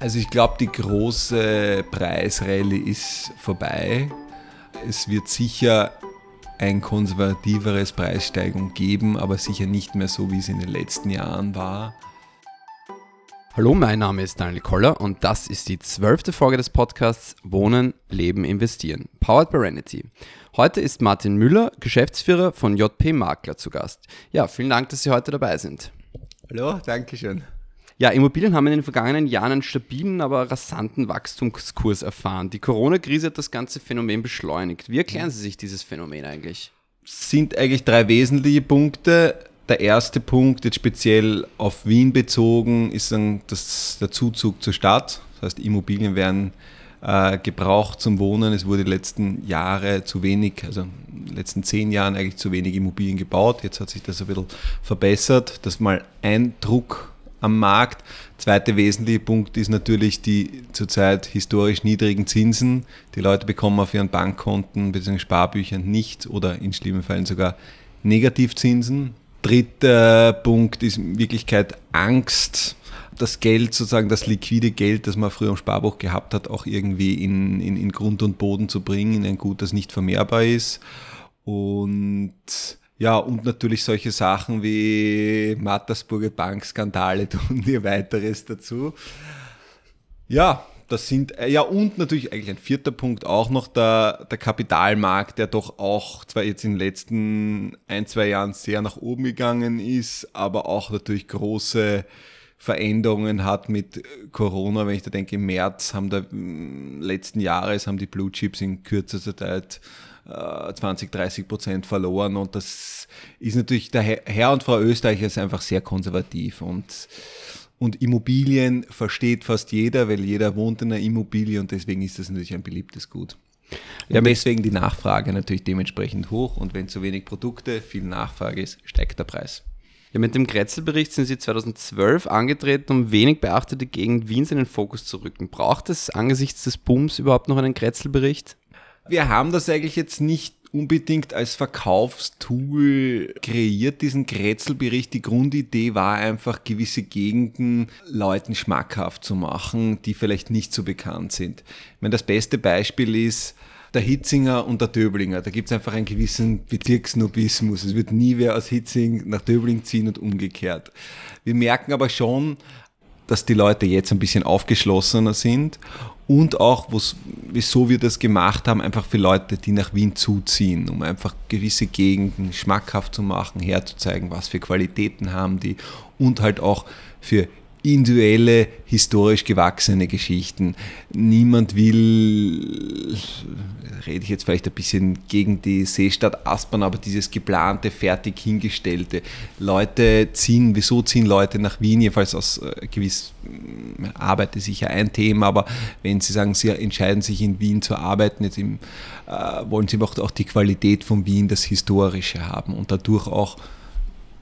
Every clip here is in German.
Also ich glaube, die große Preisrallye ist vorbei. Es wird sicher ein konservativeres Preissteigung geben, aber sicher nicht mehr so, wie es in den letzten Jahren war. Hallo, mein Name ist Daniel Koller und das ist die zwölfte Folge des Podcasts Wohnen, Leben, Investieren, powered by Renity. Heute ist Martin Müller, Geschäftsführer von JP Makler zu Gast. Ja, vielen Dank, dass Sie heute dabei sind. Hallo, danke schön. Ja, Immobilien haben in den vergangenen Jahren einen stabilen, aber rasanten Wachstumskurs erfahren. Die Corona-Krise hat das ganze Phänomen beschleunigt. Wie erklären Sie sich dieses Phänomen eigentlich? Sind eigentlich drei wesentliche Punkte. Der erste Punkt, jetzt speziell auf Wien bezogen, ist dann das, der Zuzug zur Stadt. Das heißt, Immobilien werden äh, gebraucht zum Wohnen. Es wurde die letzten Jahre zu wenig, also in den letzten zehn Jahren eigentlich zu wenig Immobilien gebaut. Jetzt hat sich das ein bisschen verbessert. Das ist mal ein Druck am Markt. Zweiter wesentlicher Punkt ist natürlich die zurzeit historisch niedrigen Zinsen. Die Leute bekommen auf ihren Bankkonten bzw. Sparbüchern nicht oder in schlimmen Fällen sogar Negativzinsen. Dritter Punkt ist in Wirklichkeit Angst, das Geld, sozusagen das liquide Geld, das man früher im Sparbuch gehabt hat, auch irgendwie in, in, in Grund und Boden zu bringen, in ein Gut, das nicht vermehrbar ist. Und ja, und natürlich solche Sachen wie Mattersburger Bankskandale tun ihr weiteres dazu. Ja, das sind, äh, ja, und natürlich eigentlich ein vierter Punkt auch noch der, der Kapitalmarkt, der doch auch zwar jetzt in den letzten ein, zwei Jahren sehr nach oben gegangen ist, aber auch natürlich große Veränderungen hat mit Corona. Wenn ich da denke, im März haben da letzten Jahres haben die Blue Chips in kürzester Zeit 20, äh, 30 Prozent verloren und das ist natürlich, der Herr und Frau Österreicher ist einfach sehr konservativ und, und Immobilien versteht fast jeder, weil jeder wohnt in einer Immobilie und deswegen ist das natürlich ein beliebtes Gut. Ja, deswegen die Nachfrage natürlich dementsprechend hoch und wenn zu wenig Produkte, viel Nachfrage ist, steigt der Preis. Ja, mit dem Kretzelbericht sind Sie 2012 angetreten, um wenig beachtete Gegend Wiens in den Fokus zu rücken. Braucht es angesichts des Booms überhaupt noch einen Kretzelbericht? Wir haben das eigentlich jetzt nicht unbedingt als Verkaufstool kreiert, diesen Kretzelbericht. Die Grundidee war einfach, gewisse Gegenden Leuten schmackhaft zu machen, die vielleicht nicht so bekannt sind. Ich meine, das beste Beispiel ist, der Hitzinger und der Döblinger. Da gibt es einfach einen gewissen Bezirksnobismus. Es wird nie wer aus Hitzing nach Döbling ziehen und umgekehrt. Wir merken aber schon, dass die Leute jetzt ein bisschen aufgeschlossener sind und auch, wieso wir das gemacht haben, einfach für Leute, die nach Wien zuziehen, um einfach gewisse Gegenden schmackhaft zu machen, herzuzeigen, was für Qualitäten haben die und halt auch für individuelle, historisch gewachsene Geschichten. Niemand will, rede ich jetzt vielleicht ein bisschen gegen die Seestadt Aspern, aber dieses geplante, fertig hingestellte. Leute ziehen, wieso ziehen Leute nach Wien, jedenfalls aus äh, gewiss, Arbeit ist sicher ein Thema, aber wenn sie sagen, sie entscheiden sich in Wien zu arbeiten, jetzt im, äh, wollen sie auch die Qualität von Wien, das Historische haben und dadurch auch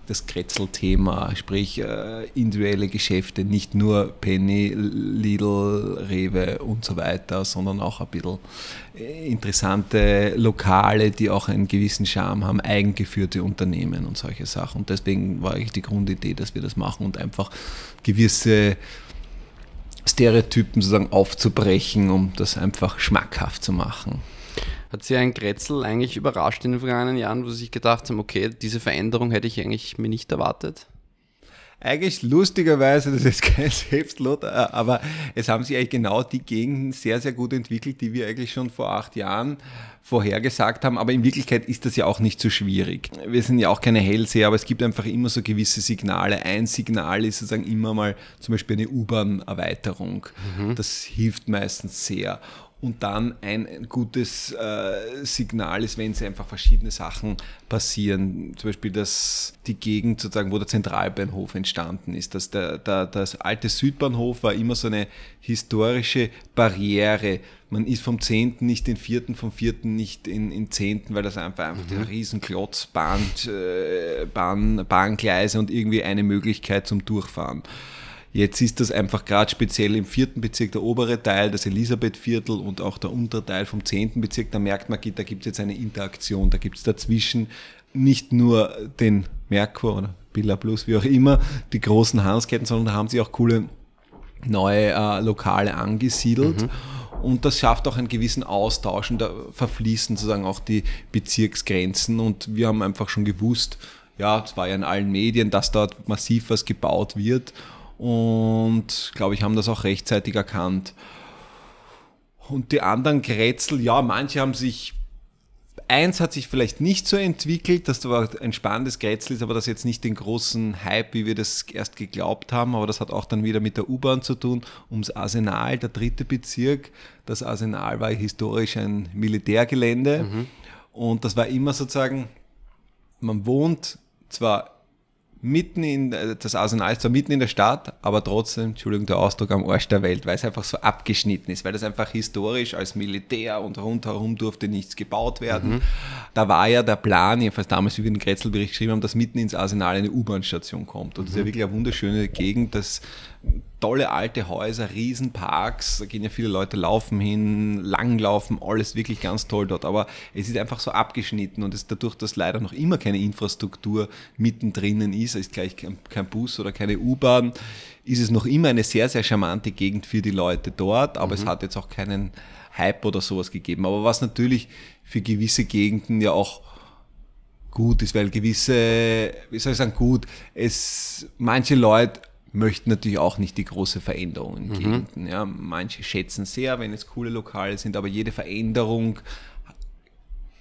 das Kretzel-Thema, sprich äh, individuelle Geschäfte, nicht nur Penny, Lidl, Rewe und so weiter, sondern auch ein bisschen äh, interessante Lokale, die auch einen gewissen Charme haben, eigengeführte Unternehmen und solche Sachen. Und deswegen war eigentlich die Grundidee, dass wir das machen und einfach gewisse Stereotypen sozusagen aufzubrechen, um das einfach schmackhaft zu machen. Hat Sie ein Kretzel eigentlich überrascht in den vergangenen Jahren, wo Sie sich gedacht haben, okay, diese Veränderung hätte ich eigentlich mir nicht erwartet? Eigentlich lustigerweise, das ist kein Selbstlot, äh, aber es haben sich eigentlich genau die Gegenden sehr, sehr gut entwickelt, die wir eigentlich schon vor acht Jahren vorhergesagt haben. Aber in Wirklichkeit ist das ja auch nicht so schwierig. Wir sind ja auch keine Hellseher, aber es gibt einfach immer so gewisse Signale. Ein Signal ist sozusagen immer mal zum Beispiel eine U-Bahn-Erweiterung. Mhm. Das hilft meistens sehr und dann ein, ein gutes äh, Signal ist, wenn es einfach verschiedene Sachen passieren. Zum Beispiel, dass die Gegend sozusagen, wo der Zentralbahnhof entstanden ist, dass der, der, das alte Südbahnhof war immer so eine historische Barriere. Man ist vom 10. nicht in 4., vom 4. nicht in, in 10., weil das einfach, einfach mhm. ein Riesenklotz, Bahn, äh, Bahn, Bahngleise und irgendwie eine Möglichkeit zum Durchfahren. Jetzt ist das einfach gerade speziell im vierten Bezirk der obere Teil, das Elisabethviertel und auch der untere Teil vom zehnten Bezirk, da merkt man, da gibt es jetzt eine Interaktion, da gibt es dazwischen nicht nur den Merkur oder Billa Plus, wie auch immer, die großen Handelsketten, sondern da haben sie auch coole neue äh, Lokale angesiedelt. Mhm. Und das schafft auch einen gewissen Austausch und da verfließen sozusagen auch die Bezirksgrenzen. Und wir haben einfach schon gewusst, ja, es war ja in allen Medien, dass dort massiv was gebaut wird. Und glaube ich, haben das auch rechtzeitig erkannt. Und die anderen Grätzel, ja, manche haben sich Eins hat sich vielleicht nicht so entwickelt, dass da ein spannendes Grätzl ist, aber das jetzt nicht den großen Hype, wie wir das erst geglaubt haben, aber das hat auch dann wieder mit der U-Bahn zu tun, ums Arsenal, der dritte Bezirk. Das Arsenal war historisch ein Militärgelände mhm. und das war immer sozusagen, man wohnt zwar mitten in, äh, das Arsenal ist zwar mitten in der Stadt, aber trotzdem, Entschuldigung, der Ausdruck am Arsch der Welt, weil es einfach so abgeschnitten ist, weil das einfach historisch als Militär und rundherum durfte nichts gebaut werden. Mhm. Da war ja der Plan, jedenfalls damals, wie wir den Kretzelbericht geschrieben haben, dass mitten ins Arsenal eine U-Bahn-Station kommt. Und mhm. das ist ja mhm. wirklich eine wunderschöne Gegend, das tolle alte Häuser, Riesenparks, da gehen ja viele Leute laufen hin, langlaufen, alles wirklich ganz toll dort. Aber es ist einfach so abgeschnitten und es dadurch, dass leider noch immer keine Infrastruktur mittendrin ist, ist gleich kein Bus oder keine U-Bahn, ist es noch immer eine sehr, sehr charmante Gegend für die Leute dort, aber mhm. es hat jetzt auch keinen Hype oder sowas gegeben. Aber was natürlich für gewisse Gegenden ja auch gut ist, weil gewisse, wie soll ich sagen, gut, es, manche Leute möchten natürlich auch nicht die große Veränderung in mhm. Gegenden. Ja, manche schätzen sehr, wenn es coole Lokale sind, aber jede Veränderung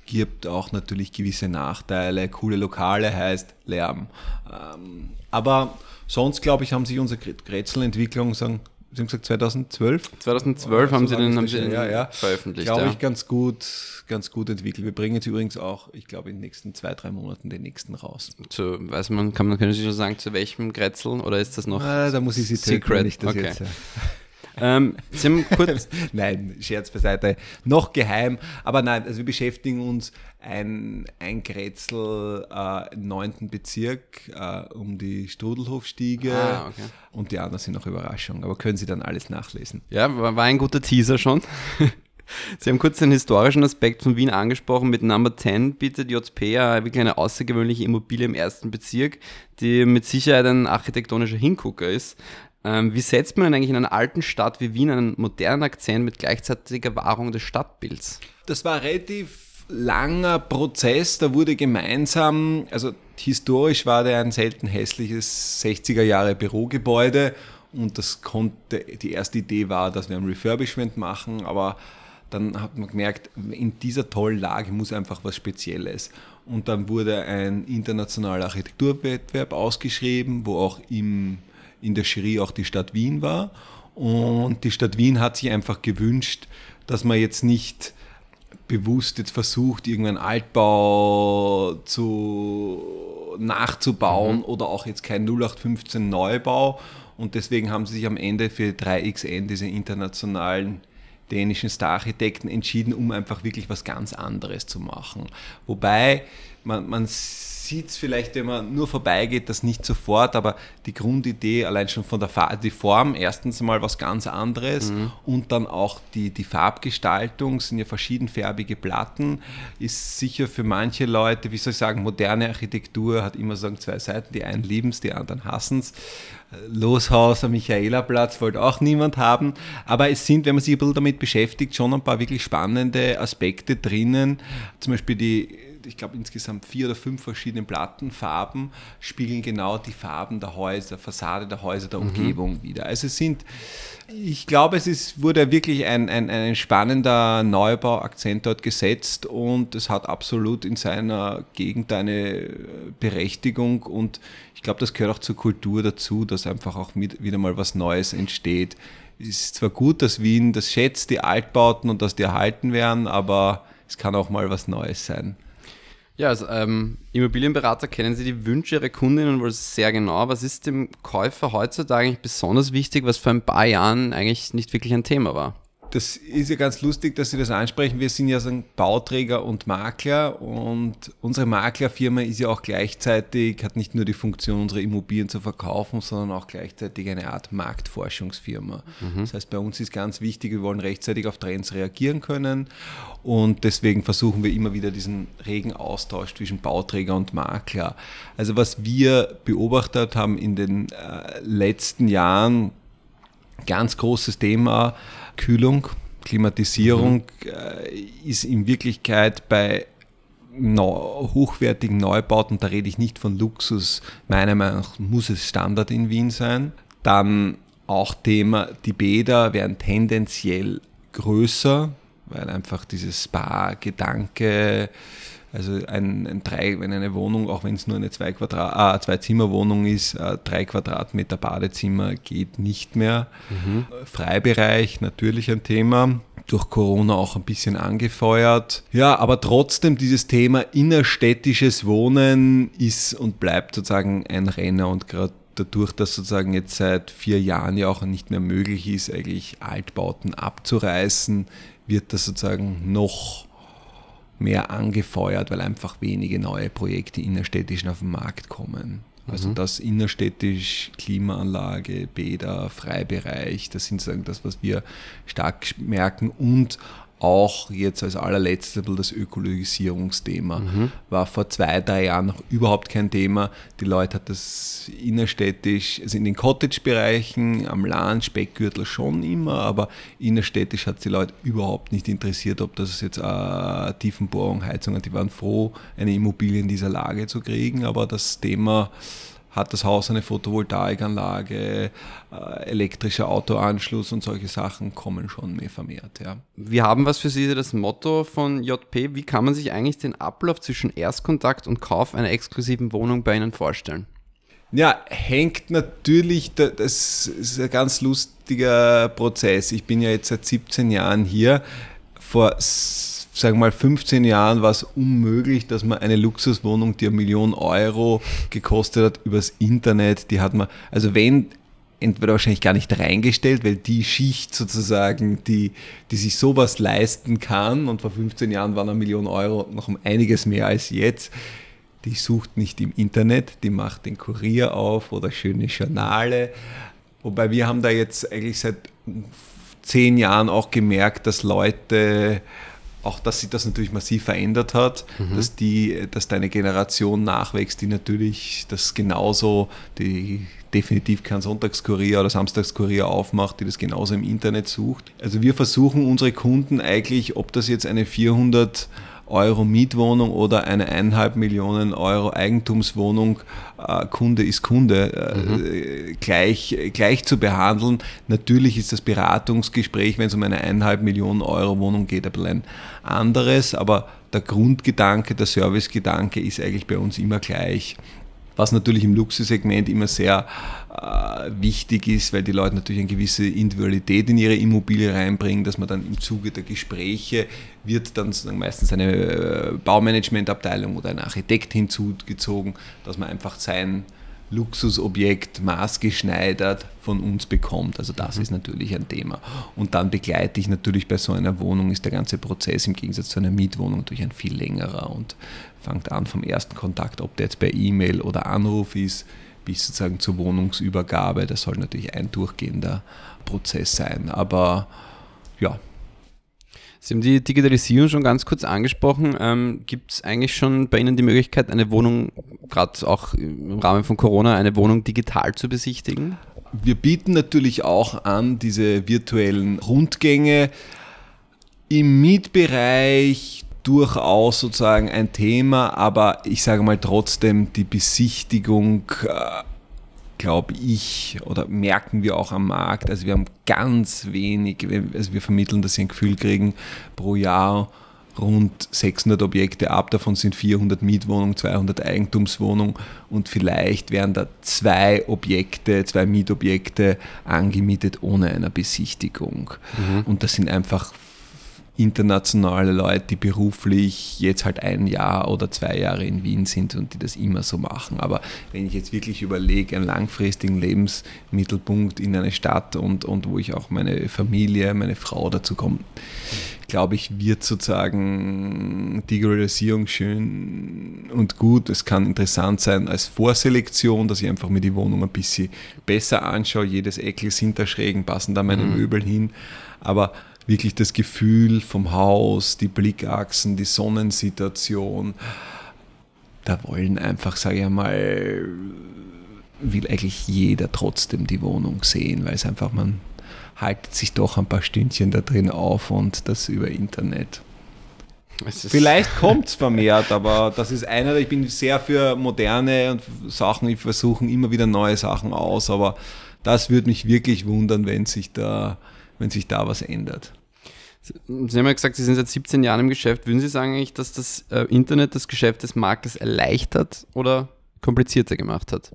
gibt auch natürlich gewisse Nachteile. Coole Lokale heißt Lärm. Ähm, aber sonst, glaube ich, haben sich unsere Grätzelentwicklung sagen, Sie haben gesagt 2012? 2012 haben Sie den, haben Sie den ja, ja. veröffentlicht. Glaube ja. ich ganz gut, ganz gut entwickelt. Wir bringen jetzt übrigens auch, ich glaube, in den nächsten zwei, drei Monaten den nächsten raus. Zu, weiß man, kann man, können Sie schon sagen, zu welchem Grätzl oder ist das noch? Ah, da muss ich Sie Secret. Nicht das okay. jetzt, ja. Ähm, Sie haben kurz nein, Scherz beiseite. Noch geheim, aber nein, also wir beschäftigen uns ein, ein Grätzl äh, im neunten Bezirk äh, um die Strudelhofstiege ah, okay. und die anderen sind noch Überraschungen, aber können Sie dann alles nachlesen. Ja, war, war ein guter Teaser schon. Sie haben kurz den historischen Aspekt von Wien angesprochen. Mit Number 10 bietet JP ja wirklich eine außergewöhnliche Immobilie im ersten Bezirk, die mit Sicherheit ein architektonischer Hingucker ist. Ähm, wie setzt man denn eigentlich in einer alten Stadt wie Wien einen modernen Akzent mit gleichzeitiger Wahrung des Stadtbilds? Das war relativ langer Prozess. Da wurde gemeinsam, also historisch war der ein selten hässliches 60er Jahre Bürogebäude und das konnte, die erste Idee war, dass wir ein Refurbishment machen, aber dann hat man gemerkt, in dieser tollen Lage muss einfach was Spezielles. Und dann wurde ein internationaler Architekturwettbewerb ausgeschrieben, wo auch im in der Jury auch die Stadt Wien war. Und die Stadt Wien hat sich einfach gewünscht, dass man jetzt nicht bewusst jetzt versucht, irgendeinen Altbau zu, nachzubauen mhm. oder auch jetzt kein 0815 Neubau. Und deswegen haben sie sich am Ende für 3XN, diese internationalen dänischen Star-Architekten, entschieden, um einfach wirklich was ganz anderes zu machen. Wobei man, man sieht es vielleicht, wenn man nur vorbeigeht, das nicht sofort, aber die Grundidee, allein schon von der Farbe, die Form, erstens mal was ganz anderes mhm. und dann auch die, die Farbgestaltung, sind ja verschiedenfarbige Platten, ist sicher für manche Leute, wie soll ich sagen, moderne Architektur hat immer sagen zwei Seiten, die einen lieben es, die anderen hassen es. Loshaus am Michaelerplatz wollte auch niemand haben, aber es sind, wenn man sich ein bisschen damit beschäftigt, schon ein paar wirklich spannende Aspekte drinnen, zum Beispiel die ich glaube insgesamt vier oder fünf verschiedene Plattenfarben spiegeln genau die Farben der Häuser, Fassade der Häuser, der mhm. Umgebung wieder. Also es sind, ich glaube, es ist, wurde wirklich ein, ein, ein spannender Neubauakzent dort gesetzt und es hat absolut in seiner Gegend eine Berechtigung und ich glaube, das gehört auch zur Kultur dazu, dass einfach auch mit, wieder mal was Neues entsteht. Es ist zwar gut, dass Wien das schätzt, die Altbauten und dass die erhalten werden, aber es kann auch mal was Neues sein. Ja, als ähm, Immobilienberater kennen Sie die Wünsche Ihrer Kundinnen wohl sehr genau. Was ist dem Käufer heutzutage eigentlich besonders wichtig, was vor ein paar Jahren eigentlich nicht wirklich ein Thema war? Das ist ja ganz lustig, dass Sie das ansprechen. Wir sind ja so ein Bauträger und Makler und unsere Maklerfirma ist ja auch gleichzeitig, hat nicht nur die Funktion, unsere Immobilien zu verkaufen, sondern auch gleichzeitig eine Art Marktforschungsfirma. Mhm. Das heißt, bei uns ist ganz wichtig, wir wollen rechtzeitig auf Trends reagieren können und deswegen versuchen wir immer wieder diesen regen Austausch zwischen Bauträger und Makler. Also was wir beobachtet haben in den äh, letzten Jahren, Ganz großes Thema Kühlung, Klimatisierung mhm. äh, ist in Wirklichkeit bei hochwertigen Neubauten, da rede ich nicht von Luxus, meiner Meinung nach muss es Standard in Wien sein. Dann auch Thema, die Bäder werden tendenziell größer, weil einfach dieses Spa-Gedanke, also ein, ein drei, wenn eine Wohnung, auch wenn es nur eine zwei, Quadrat, ah, zwei Zimmer Wohnung ist, äh, drei Quadratmeter Badezimmer geht nicht mehr. Mhm. Freibereich natürlich ein Thema durch Corona auch ein bisschen angefeuert. Ja, aber trotzdem dieses Thema innerstädtisches Wohnen ist und bleibt sozusagen ein Renner und gerade dadurch, dass sozusagen jetzt seit vier Jahren ja auch nicht mehr möglich ist, eigentlich Altbauten abzureißen, wird das sozusagen noch mehr angefeuert, weil einfach wenige neue Projekte innerstädtisch auf den Markt kommen. Also mhm. das innerstädtisch, Klimaanlage, Bäder, Freibereich, das sind sozusagen das, was wir stark merken und auch jetzt als allerletztes das Ökologisierungsthema. Mhm. War vor zwei, drei Jahren noch überhaupt kein Thema. Die Leute hat das innerstädtisch, also in den Cottage-Bereichen, am Land, Speckgürtel schon immer, aber innerstädtisch hat die Leute überhaupt nicht interessiert, ob das jetzt eine Tiefenbohrung, Heizung, die waren froh, eine Immobilie in dieser Lage zu kriegen, aber das Thema hat das Haus eine Photovoltaikanlage, äh, elektrischer Autoanschluss und solche Sachen kommen schon mehr vermehrt. Ja. Wir haben was für Sie, das Motto von JP. Wie kann man sich eigentlich den Ablauf zwischen Erstkontakt und Kauf einer exklusiven Wohnung bei Ihnen vorstellen? Ja, hängt natürlich, das ist ein ganz lustiger Prozess. Ich bin ja jetzt seit 17 Jahren hier. Vor sagen wir mal, 15 Jahren war es unmöglich, dass man eine Luxuswohnung, die eine Million Euro gekostet hat, übers Internet, die hat man, also wenn, entweder wahrscheinlich gar nicht reingestellt, weil die Schicht sozusagen, die, die sich sowas leisten kann, und vor 15 Jahren waren eine Million Euro noch um einiges mehr als jetzt, die sucht nicht im Internet, die macht den Kurier auf oder schöne Journale. Wobei wir haben da jetzt eigentlich seit zehn Jahren auch gemerkt, dass Leute auch, dass sich das natürlich massiv verändert hat, mhm. dass, die, dass deine Generation nachwächst, die natürlich das genauso, die definitiv kein Sonntagskurier oder Samstagskurier aufmacht, die das genauso im Internet sucht. Also wir versuchen unsere Kunden eigentlich, ob das jetzt eine 400 Euro Mietwohnung oder eine eineinhalb Millionen Euro Eigentumswohnung, äh, Kunde ist Kunde, äh, mhm. gleich, gleich zu behandeln. Natürlich ist das Beratungsgespräch, wenn es um eine eineinhalb Millionen Euro Wohnung geht, ein bisschen anderes, aber der Grundgedanke, der Servicegedanke ist eigentlich bei uns immer gleich was natürlich im Luxussegment immer sehr äh, wichtig ist, weil die Leute natürlich eine gewisse Individualität in ihre Immobilie reinbringen, dass man dann im Zuge der Gespräche wird dann meistens eine äh, Baumanagementabteilung oder ein Architekt hinzugezogen, dass man einfach sein Luxusobjekt maßgeschneidert von uns bekommt. Also das mhm. ist natürlich ein Thema. Und dann begleite ich natürlich bei so einer Wohnung, ist der ganze Prozess im Gegensatz zu einer Mietwohnung natürlich ein viel längerer und fängt an vom ersten Kontakt, ob der jetzt per E-Mail oder Anruf ist, bis sozusagen zur Wohnungsübergabe. Das soll natürlich ein durchgehender Prozess sein. Aber ja, Sie haben die Digitalisierung schon ganz kurz angesprochen. Ähm, Gibt es eigentlich schon bei Ihnen die Möglichkeit, eine Wohnung, gerade auch im Rahmen von Corona, eine Wohnung digital zu besichtigen? Wir bieten natürlich auch an diese virtuellen Rundgänge. Im Mietbereich durchaus sozusagen ein Thema, aber ich sage mal trotzdem die Besichtigung äh, glaube ich, oder merken wir auch am Markt. Also wir haben ganz wenig, also wir vermitteln, dass sie ein Gefühl kriegen, pro Jahr rund 600 Objekte ab, davon sind 400 Mietwohnungen, 200 Eigentumswohnungen und vielleicht werden da zwei Objekte, zwei Mietobjekte angemietet ohne einer Besichtigung. Mhm. Und das sind einfach internationale Leute, die beruflich jetzt halt ein Jahr oder zwei Jahre in Wien sind und die das immer so machen. Aber wenn ich jetzt wirklich überlege, einen langfristigen Lebensmittelpunkt in einer Stadt und, und wo ich auch meine Familie, meine Frau dazu komme, glaube ich, wird sozusagen Digitalisierung schön und gut. Es kann interessant sein als Vorselektion, dass ich einfach mir die Wohnung ein bisschen besser anschaue. Jedes Eckel sind da Schrägen, passen da meine mhm. Möbel hin. Aber wirklich das Gefühl vom Haus, die Blickachsen, die Sonnensituation. Da wollen einfach, sage ich einmal, will eigentlich jeder trotzdem die Wohnung sehen, weil es einfach man haltet sich doch ein paar Stündchen da drin auf und das über Internet. Vielleicht kommt es vermehrt, aber das ist einer, ich bin sehr für moderne Sachen, ich versuche immer wieder neue Sachen aus, aber das würde mich wirklich wundern, wenn sich da, wenn sich da was ändert. Sie haben ja gesagt, Sie sind seit 17 Jahren im Geschäft. Würden Sie sagen eigentlich, dass das äh, Internet das Geschäft des Marktes erleichtert oder komplizierter gemacht hat?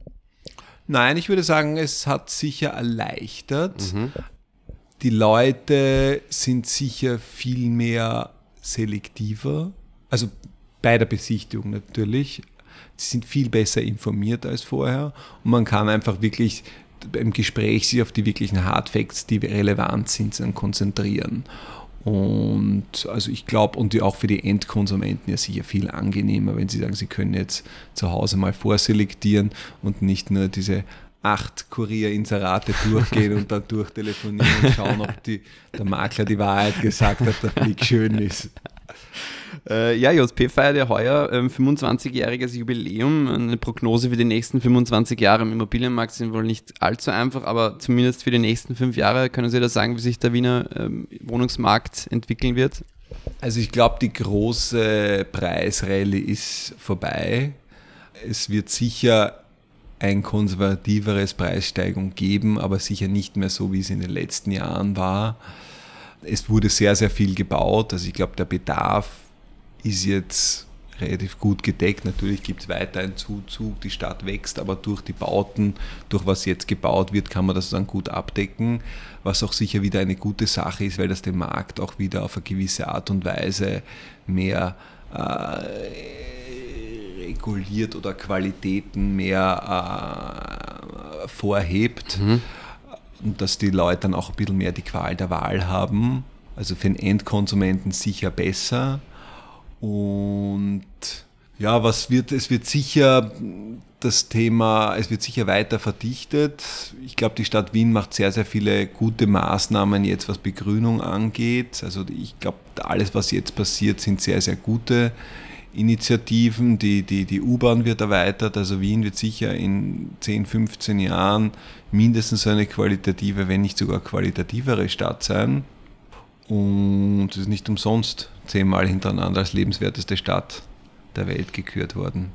Nein, ich würde sagen, es hat sicher erleichtert. Mhm. Die Leute sind sicher viel mehr selektiver, also bei der Besichtigung natürlich. Sie sind viel besser informiert als vorher und man kann einfach wirklich beim Gespräch sich auf die wirklichen Hardfacts, die relevant sind, konzentrieren. Und also ich glaube, und auch für die Endkonsumenten ja sicher viel angenehmer, wenn sie sagen, sie können jetzt zu Hause mal vorselektieren und nicht nur diese acht Kurierinserate durchgehen und dann durchtelefonieren und schauen, ob die, der Makler die Wahrheit gesagt hat, der Blick schön ist. Äh, ja, JP feiert ja heuer ähm, 25-jähriges Jubiläum. Eine Prognose für die nächsten 25 Jahre im Immobilienmarkt sind wohl nicht allzu einfach, aber zumindest für die nächsten fünf Jahre können Sie da sagen, wie sich der Wiener ähm, Wohnungsmarkt entwickeln wird? Also ich glaube, die große Preisrallye ist vorbei. Es wird sicher ein konservativeres Preissteigung geben, aber sicher nicht mehr so, wie es in den letzten Jahren war. Es wurde sehr, sehr viel gebaut. Also ich glaube, der Bedarf ist jetzt relativ gut gedeckt. Natürlich gibt es weiter einen Zuzug, die Stadt wächst, aber durch die Bauten, durch was jetzt gebaut wird, kann man das dann gut abdecken, was auch sicher wieder eine gute Sache ist, weil das den Markt auch wieder auf eine gewisse Art und Weise mehr äh, reguliert oder Qualitäten mehr äh, vorhebt mhm. Und dass die Leute dann auch ein bisschen mehr die Qual der Wahl haben. Also für den Endkonsumenten sicher besser. Und ja, was wird, es wird sicher das Thema, es wird sicher weiter verdichtet. Ich glaube, die Stadt Wien macht sehr, sehr viele gute Maßnahmen jetzt, was Begrünung angeht. Also ich glaube, alles, was jetzt passiert, sind sehr, sehr gute Initiativen, die, die, die U-Bahn wird erweitert, also Wien wird sicher in 10, 15 Jahren mindestens eine qualitative, wenn nicht sogar qualitativere Stadt sein. Und es ist nicht umsonst zehnmal hintereinander als lebenswerteste Stadt der Welt gekürt worden.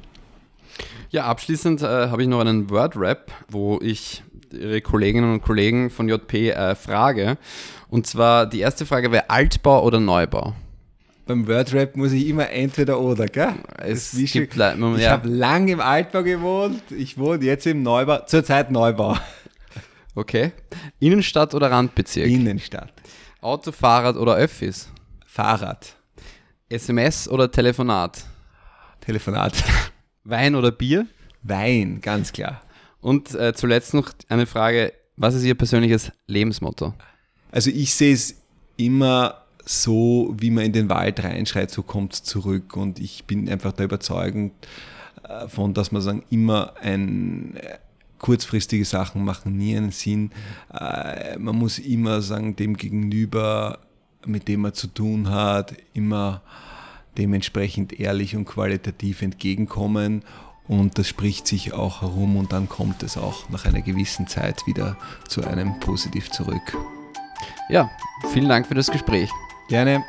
Ja, abschließend äh, habe ich noch einen Word-Rap, wo ich Ihre Kolleginnen und Kollegen von JP äh, frage. Und zwar die erste Frage wäre Altbau oder Neubau? Beim Wordrap muss ich immer entweder oder, gell? Es gibt schon, ich ja. habe lange im Altbau gewohnt, ich wohne jetzt im Neubau, zurzeit Neubau. Okay. Innenstadt oder Randbezirk? Innenstadt. Auto, Fahrrad oder Öffis? Fahrrad. SMS oder Telefonat? Telefonat. Wein oder Bier? Wein, ganz klar. Und äh, zuletzt noch eine Frage, was ist Ihr persönliches Lebensmotto? Also ich sehe es immer so, wie man in den Wald reinschreit, so kommt es zurück. Und ich bin einfach der Überzeugung davon, dass man sagen, immer ein äh, kurzfristige Sachen machen nie einen Sinn. Äh, man muss immer sagen, dem Gegenüber, mit dem man zu tun hat, immer dementsprechend ehrlich und qualitativ entgegenkommen. Und das spricht sich auch herum und dann kommt es auch nach einer gewissen Zeit wieder zu einem positiv zurück. Ja, vielen Dank für das Gespräch. Yani